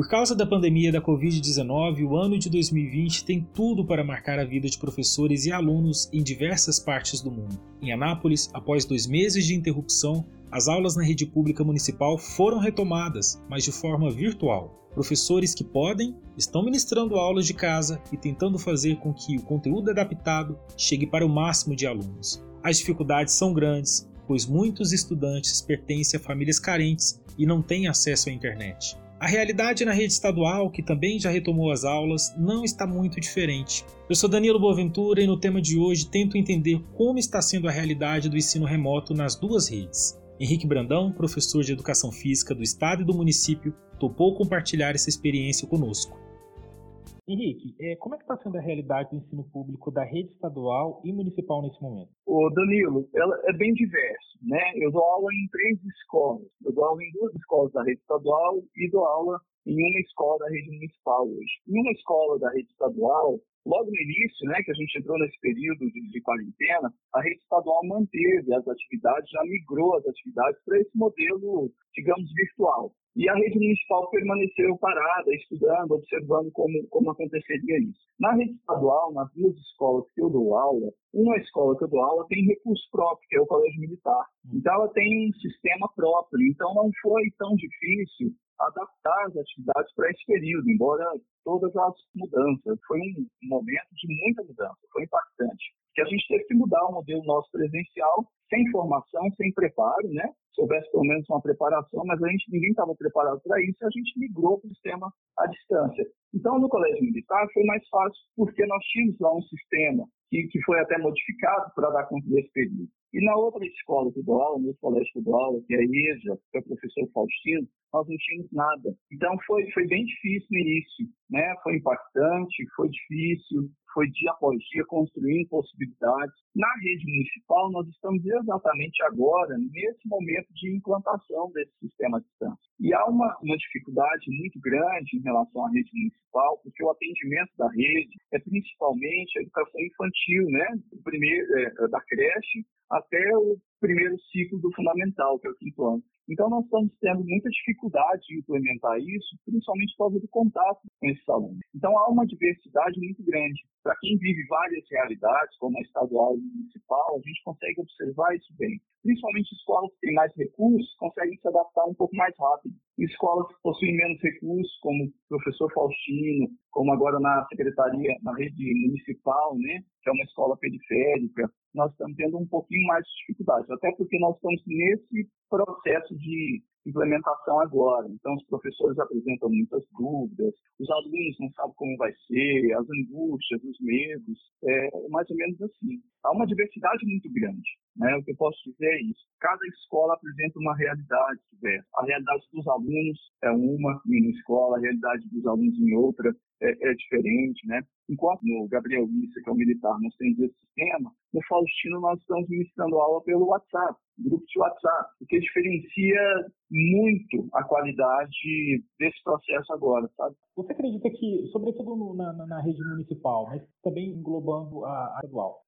Por causa da pandemia da Covid-19, o ano de 2020 tem tudo para marcar a vida de professores e alunos em diversas partes do mundo. Em Anápolis, após dois meses de interrupção, as aulas na rede pública municipal foram retomadas, mas de forma virtual. Professores que podem estão ministrando aulas de casa e tentando fazer com que o conteúdo adaptado chegue para o máximo de alunos. As dificuldades são grandes, pois muitos estudantes pertencem a famílias carentes e não têm acesso à internet. A realidade na rede estadual, que também já retomou as aulas, não está muito diferente. Eu sou Danilo Boaventura e no tema de hoje tento entender como está sendo a realidade do ensino remoto nas duas redes. Henrique Brandão, professor de Educação Física do Estado e do município, topou compartilhar essa experiência conosco. Henrique, é, como é que está sendo a realidade do ensino público da rede estadual e municipal nesse momento? Ô Danilo, ela é bem diverso, né? Eu dou aula em três escolas. Eu dou aula em duas escolas da rede estadual e dou aula em uma escola da rede municipal hoje. Em uma escola da rede estadual, logo no início, né, que a gente entrou nesse período de, de quarentena, a rede estadual manteve as atividades, já migrou as atividades para esse modelo, digamos, virtual. E a rede municipal permaneceu parada, estudando, observando como, como aconteceria isso. Na rede estadual, nas duas escolas que eu dou aula, uma escola que eu dou aula tem recurso próprio, que é o Colégio Militar. Hum. Então, ela tem um sistema próprio. Então, não foi tão difícil adaptar as atividades para esse período, embora todas as mudanças. Foi um momento de muita mudança, foi impactante. Que a gente teve que mudar o modelo nosso presencial, sem formação, sem preparo, né? Se houvesse pelo menos uma preparação, mas a gente ninguém estava preparado para isso, a gente migrou para o sistema à distância. Então, no Colégio Militar foi mais fácil, porque nós tínhamos lá um sistema que, que foi até modificado para dar conta desse período. E na outra escola que dou aula, no colégio que dou aula, que é a EJA, que é o professor Faustino, nós não tínhamos nada. Então foi, foi bem difícil no início, né? Foi impactante, foi difícil, foi dia após dia construindo possibilidades. Na rede municipal, nós estamos exatamente agora, nesse momento de implantação desse sistema à distância. E há uma, uma dificuldade muito grande em relação à rede municipal, porque o atendimento da rede é principalmente a educação infantil, né? Primeiro, é, da creche até o primeiro ciclo do fundamental, que é o quinto ano. Então, nós estamos tendo muita dificuldade de implementar isso, principalmente por causa do contato com esses alunos. Então, há uma diversidade muito grande. Para quem vive várias realidades, como a estadual e municipal, a gente consegue observar isso bem. Principalmente escolas que têm mais recursos conseguem se adaptar um pouco mais rápido. Escolas que possuem menos recursos, como o professor Faustino, como agora na secretaria, na rede municipal, né, que é uma escola periférica, nós estamos tendo um pouquinho mais de dificuldade, até porque nós estamos nesse processo de implementação agora. Então, os professores apresentam muitas dúvidas, os alunos não sabem como vai ser, as angústias, os medos, é mais ou menos assim. Há uma diversidade muito grande, né? O que eu posso dizer é isso. Cada escola apresenta uma realidade diversa. A realidade dos alunos é uma em uma escola, a realidade dos alunos em outra é, é diferente, né? Enquanto no Gabriel Issa, que é o militar, nós temos esse sistema, no Faustino nós estamos ministrando aula pelo WhatsApp, grupo de WhatsApp, o que diferencia muito a qualidade desse processo agora, sabe? Você acredita que, sobretudo no, na, na, rede municipal, mas também englobando a estadual,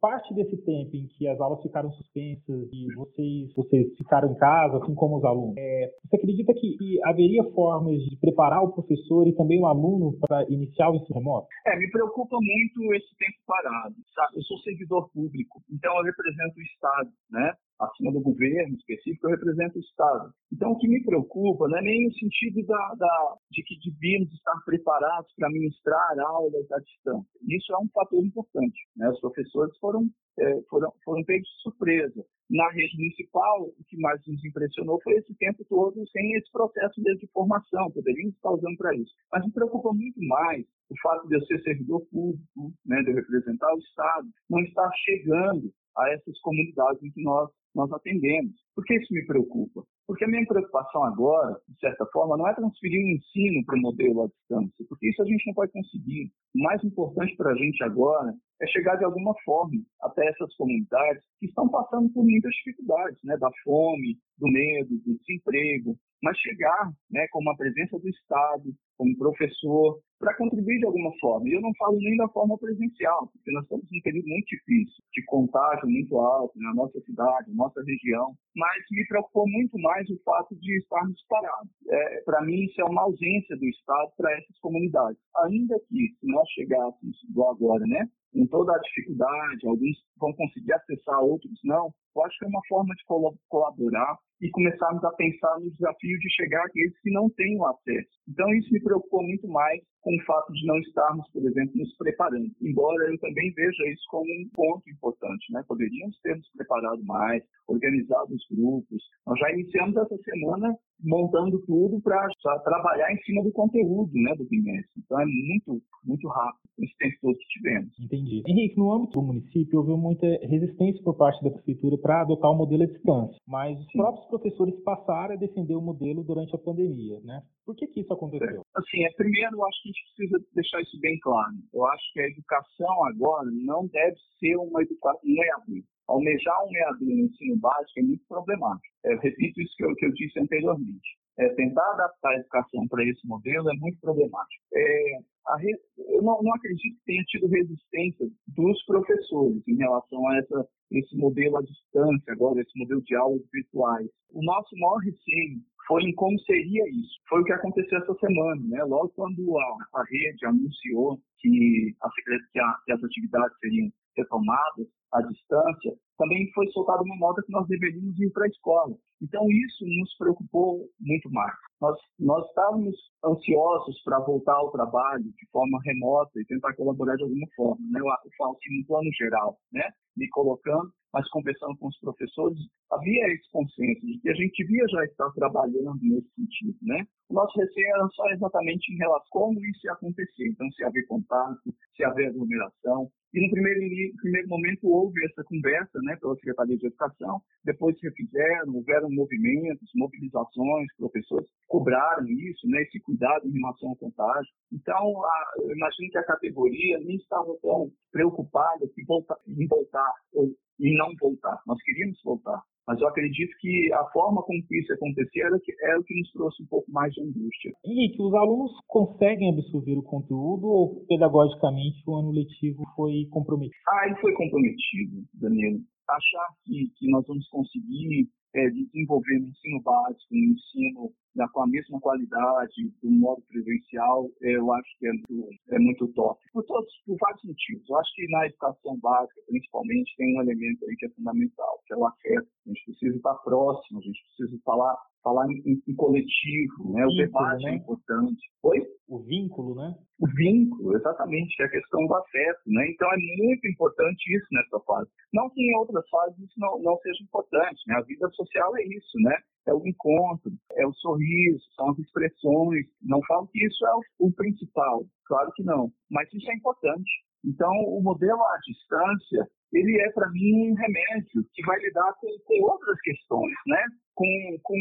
parte desse tempo em que as aulas ficaram suspensas e vocês, vocês ficaram em casa, assim como os alunos, é, você acredita que, que, haveria formas de preparar o professor e também o aluno para iniciar o ensino remoto? É, me preocupa muito esse tempo parado, sabe? Eu sou servidor público, então eu represento o Estado, né? Acima do governo específico, eu represento o Estado. Então, o que me preocupa não é nem no sentido da, da, de que devíamos estar preparados para ministrar aulas à distância. Isso é um fator importante. Né? Os professores foram, é, foram, foram pegos de surpresa. Na rede municipal, o que mais nos impressionou foi esse tempo todo sem esse processo de formação, poderíamos estar usando para isso. Mas me preocupa muito mais o fato de eu ser servidor público, né, de eu representar o Estado, não estar chegando a essas comunidades em que nós, nós atendemos. Por que isso me preocupa? Porque a minha preocupação agora, de certa forma, não é transferir o ensino para o modelo à distância, porque isso a gente não pode conseguir. O mais importante para a gente agora é chegar de alguma forma até essas comunidades que estão passando por muitas dificuldades, né, da fome, do medo, do desemprego, mas chegar né, com uma presença do Estado, como professor, para contribuir de alguma forma. E eu não falo nem da forma presencial, porque nós estamos em um período muito difícil, de contágio muito alto na nossa cidade, na nossa região, mas me preocupou muito mais o fato de estarmos parados. É, para mim, isso é uma ausência do Estado para essas comunidades. Ainda que, se nós chegássemos, igual agora, né, em toda a dificuldade, alguns vão conseguir acessar, outros não, eu acho que é uma forma de colaborar e começarmos a pensar no desafio de chegar àqueles que não têm o acesso. Então, isso me preocupou muito mais com o fato de não estarmos, por exemplo, nos preparando. Embora eu também veja isso como um ponto importante, né? Poderíamos ter nos preparado mais, organizado os grupos. Nós já iniciamos essa semana montando tudo para trabalhar em cima do conteúdo, né, do bimestre. Então é muito, muito rápido esse tempo todo que tivemos. Entendi. Henrique, no âmbito do município houve muita resistência por parte da prefeitura para adotar o modelo à distância, mas os Sim. próprios professores passaram a defender o modelo durante a pandemia, né? Por que, que isso aconteceu? É, assim, é, primeiro, eu acho que a gente precisa deixar isso bem claro. Eu acho que a educação agora não deve ser uma educação EAD. Almejar um EAD no ensino básico é muito problemático. Eu repito isso que eu, que eu disse anteriormente. É, tentar adaptar a educação para esse modelo é muito problemático. É, re... Eu não, não, acredito que tenha tido resistência dos professores em relação a essa, esse modelo à distância, agora, esse modelo de aulas virtuais. O nosso maior receio foi em como seria isso. Foi o que aconteceu essa semana, né? Logo quando a, a rede anunciou que, a, que, as atividades seriam retomadas à distância, também foi soltada uma nota que nós deveríamos ir para a escola. Então, isso nos preocupou muito mais. Nós, nós estávamos ansiosos para voltar ao trabalho de forma remota e tentar colaborar de alguma forma, né? Eu, falo assim, no plano geral, né? Me colocando, mas conversando com os professores, havia esse consenso de que a gente devia já estar trabalhando nesse sentido, né? O nosso receio era só exatamente em relação a como isso ia acontecer. Então, se haver contato, se haver aglomeração, e no primeiro, primeiro momento houve essa conversa né, pela Secretaria de Educação, depois se refizeram, houveram movimentos, mobilizações, professores cobraram isso, né, esse cuidado em relação ao contágio. Então, a, eu imagino que a categoria nem estava tão preocupada em voltar, em voltar ou em não voltar. Nós queríamos voltar, mas eu acredito que a forma como isso acontecia era, que, era o que nos trouxe um pouco mais de angústia. Henrique, os alunos conseguem absorver o conteúdo ou pedagogicamente o ano letivo foi comprometido? Ah, ele foi comprometido, Danilo. Achar que, que nós vamos conseguir é, desenvolver no ensino básico, no ensino da, com a mesma qualidade do modo presencial, eu acho que é muito, é muito top. Por, todos, por vários motivos. Eu acho que na educação básica, principalmente, tem um elemento aí que é fundamental, que é o afeto. A gente precisa estar próximo, a gente precisa falar, falar em, em coletivo, né? O, debate é né? é importante. Oi? O vínculo, né? O vínculo, exatamente, que é a questão do afeto, né? Então é muito importante isso nessa fase. Não que em outras fases isso não, não seja importante, né? A vida social é isso, né? é o encontro, é o sorriso, são as expressões. Não falo que isso é o, o principal, claro que não, mas isso é importante. Então, o modelo à distância, ele é para mim um remédio que vai lidar com, com outras questões, né? Com, com,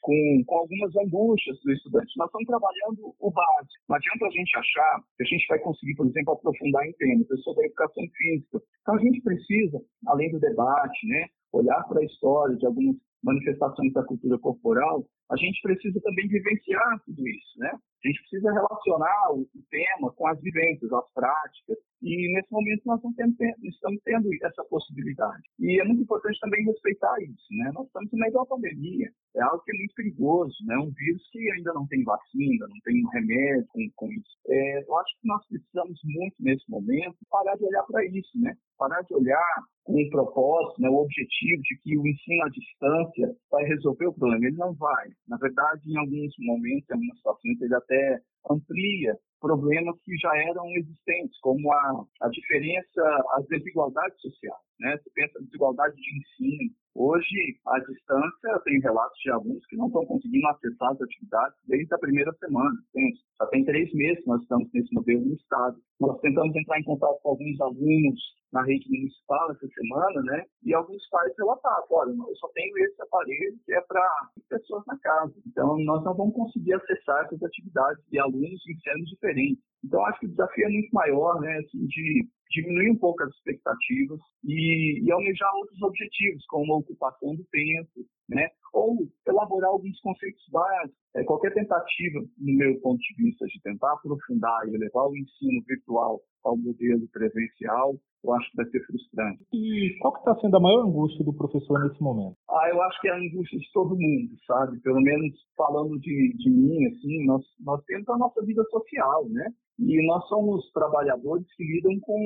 com, com, algumas angústias do estudante. Nós estamos trabalhando o básico. Não adianta a gente achar que a gente vai conseguir, por exemplo, aprofundar em temas. Eu sou da educação física. Então, a gente precisa, além do debate, né, olhar para a história de algumas manifestações da cultura corporal, a gente precisa também vivenciar tudo isso, né? A gente precisa relacionar o tema com as vivências, as práticas, e nesse momento nós tendo, estamos tendo essa possibilidade. E é muito importante também respeitar isso, né? Nós estamos no meio da pandemia, é algo que é muito perigoso, né? Um vírus que ainda não tem vacina, não tem remédio com, com isso. É, eu acho que nós precisamos muito nesse momento parar de olhar para isso, né? Parar de olhar com o propósito, né, o objetivo de que o ensino à distância vai resolver o problema. Ele não vai. Na verdade, em alguns momentos, em algumas situações, ele até amplia problemas que já eram existentes, como a, a diferença, as desigualdades sociais. Né? Você pensa em desigualdade de ensino. Hoje, à distância, tem relatos de alunos que não estão conseguindo acessar as atividades desde a primeira semana. Já tem três meses nós estamos nesse modelo no Estado. Nós tentamos entrar em contato com alguns alunos na rede municipal essa semana, né? E alguns pais relataram, olha, eu só tenho esse aparelho que é para pessoas na casa. Então, nós não vamos conseguir acessar essas atividades de alunos em cenas diferentes. Então, acho que o desafio é muito maior, né? Assim, de diminuir um pouco as expectativas e, e almejar outros objetivos, como a ocupação do tempo, né? ou elaborar alguns conceitos básicos, é, qualquer tentativa, no meu ponto de vista, de tentar aprofundar e levar o ensino virtual ao modelo presencial, eu acho que vai ser frustrante. E qual que está sendo a maior angústia do professor nesse momento? Ah, eu acho que é a angústia de todo mundo, sabe? Pelo menos falando de, de mim, assim, nós, nós temos a nossa vida social, né? E nós somos trabalhadores que lidam com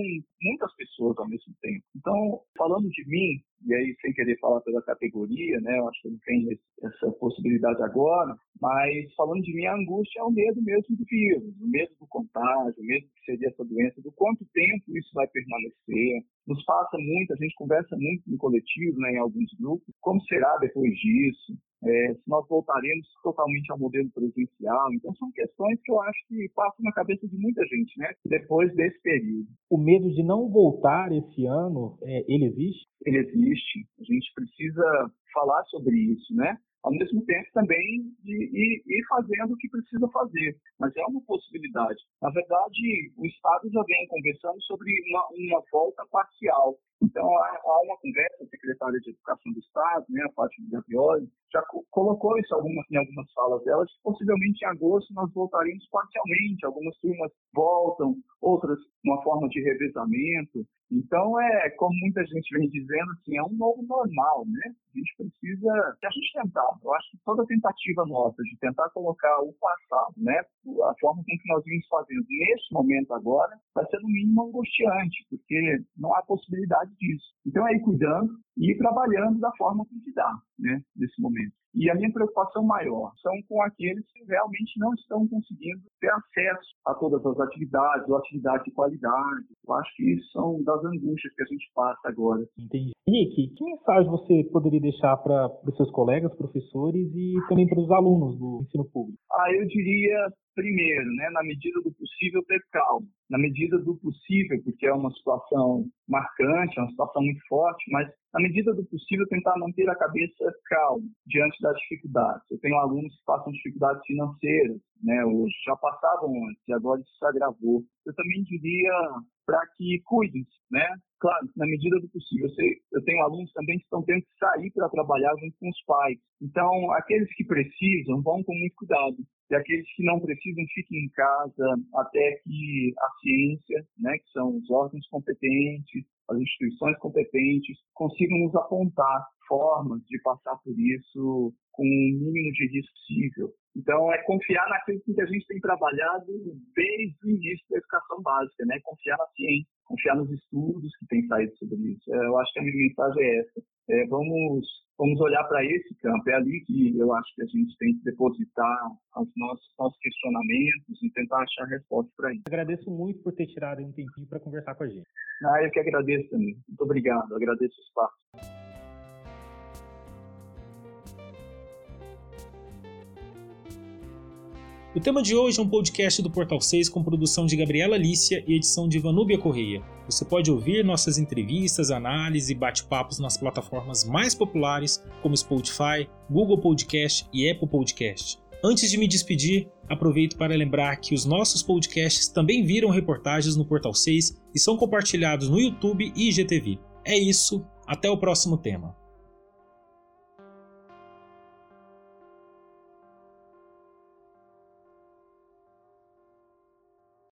muitas pessoas ao mesmo tempo. Então, falando de mim, e aí sem querer falar pela categoria, né? Eu acho que não tem essa possibilidade agora, mas falando de mim, a angústia é o medo mesmo do vírus, o medo do contágio, o medo que seria essa doença, do quanto tempo isso vai permanecer. Nos passa muito, a gente conversa muito no coletivo, né, em alguns grupos, como será depois disso, é, se nós voltaremos totalmente ao modelo presencial. Então, são questões que eu acho que passam na cabeça de muita gente, né? Depois desse período. O medo de não voltar esse ano, é, ele existe? Ele existe. A gente precisa falar sobre isso, né? ao mesmo tempo também de ir, ir, fazendo o que precisa fazer. Mas é uma possibilidade. Na verdade, o Estado já vem conversando sobre uma, uma volta parcial. Então, há, uma conversa, a secretária de Educação do Estado, né, a Fátima Gabrioli, já co colocou isso algumas, em algumas falas dela, que possivelmente em agosto nós voltaremos parcialmente. Algumas turmas voltam, outras uma forma de revezamento. Então, é como muita gente vem dizendo, assim, é um novo normal, né? A gente precisa, se tentar, eu acho que toda tentativa nossa de tentar colocar o passado, né, a forma com que nós vimos fazendo nesse momento agora, vai ser no mínimo angustiante, porque não há possibilidade disso. Então, é ir cuidando e ir trabalhando da forma que dá, né, nesse momento. E a minha preocupação maior são com aqueles que realmente não estão conseguindo ter acesso a todas as atividades, ou atividades de qualidade. Eu acho que isso são das angústias que a gente passa agora. Entendi. Henrique, que mensagem você poderia deixar para os seus colegas, professores e também para os alunos do ensino público? Ah, eu diria primeiro, né, na medida do possível, ter calma. Na medida do possível, porque é uma situação marcante, é uma situação muito forte, mas na medida do possível, tentar manter a cabeça calma diante das dificuldades. Eu tenho alunos que passam dificuldades financeiras, né, hoje já passavam antes e agora isso se agravou. Eu também diria para que cuidem, né? Claro, na medida do possível. Eu, sei, eu tenho alunos também que estão tendo que sair para trabalhar junto com os pais. Então, aqueles que precisam vão com muito cuidado e aqueles que não precisam fiquem em casa até que a ciência, né, que são os órgãos competentes, as instituições competentes, consigam nos apontar formas de passar por isso com o mínimo de risco possível. Então, é confiar naquilo que a gente tem trabalhado desde o início da educação básica, né? Confiar na ciência, confiar nos estudos que têm saído sobre isso. É, eu acho que a minha mensagem é essa. É, vamos, vamos olhar para esse campo. É ali que eu acho que a gente tem que depositar os nossos, nossos questionamentos e tentar achar resposta para isso. Agradeço muito por ter tirado um tempinho para conversar com a gente. Ah, eu que agradeço também. Muito obrigado. Agradeço o espaço. O tema de hoje é um podcast do Portal 6 com produção de Gabriela Lícia e edição de Vanúbia Correia. Você pode ouvir nossas entrevistas, análises e bate-papos nas plataformas mais populares como Spotify, Google Podcast e Apple Podcast. Antes de me despedir, aproveito para lembrar que os nossos podcasts também viram reportagens no Portal 6 e são compartilhados no YouTube e IGTV. É isso, até o próximo tema.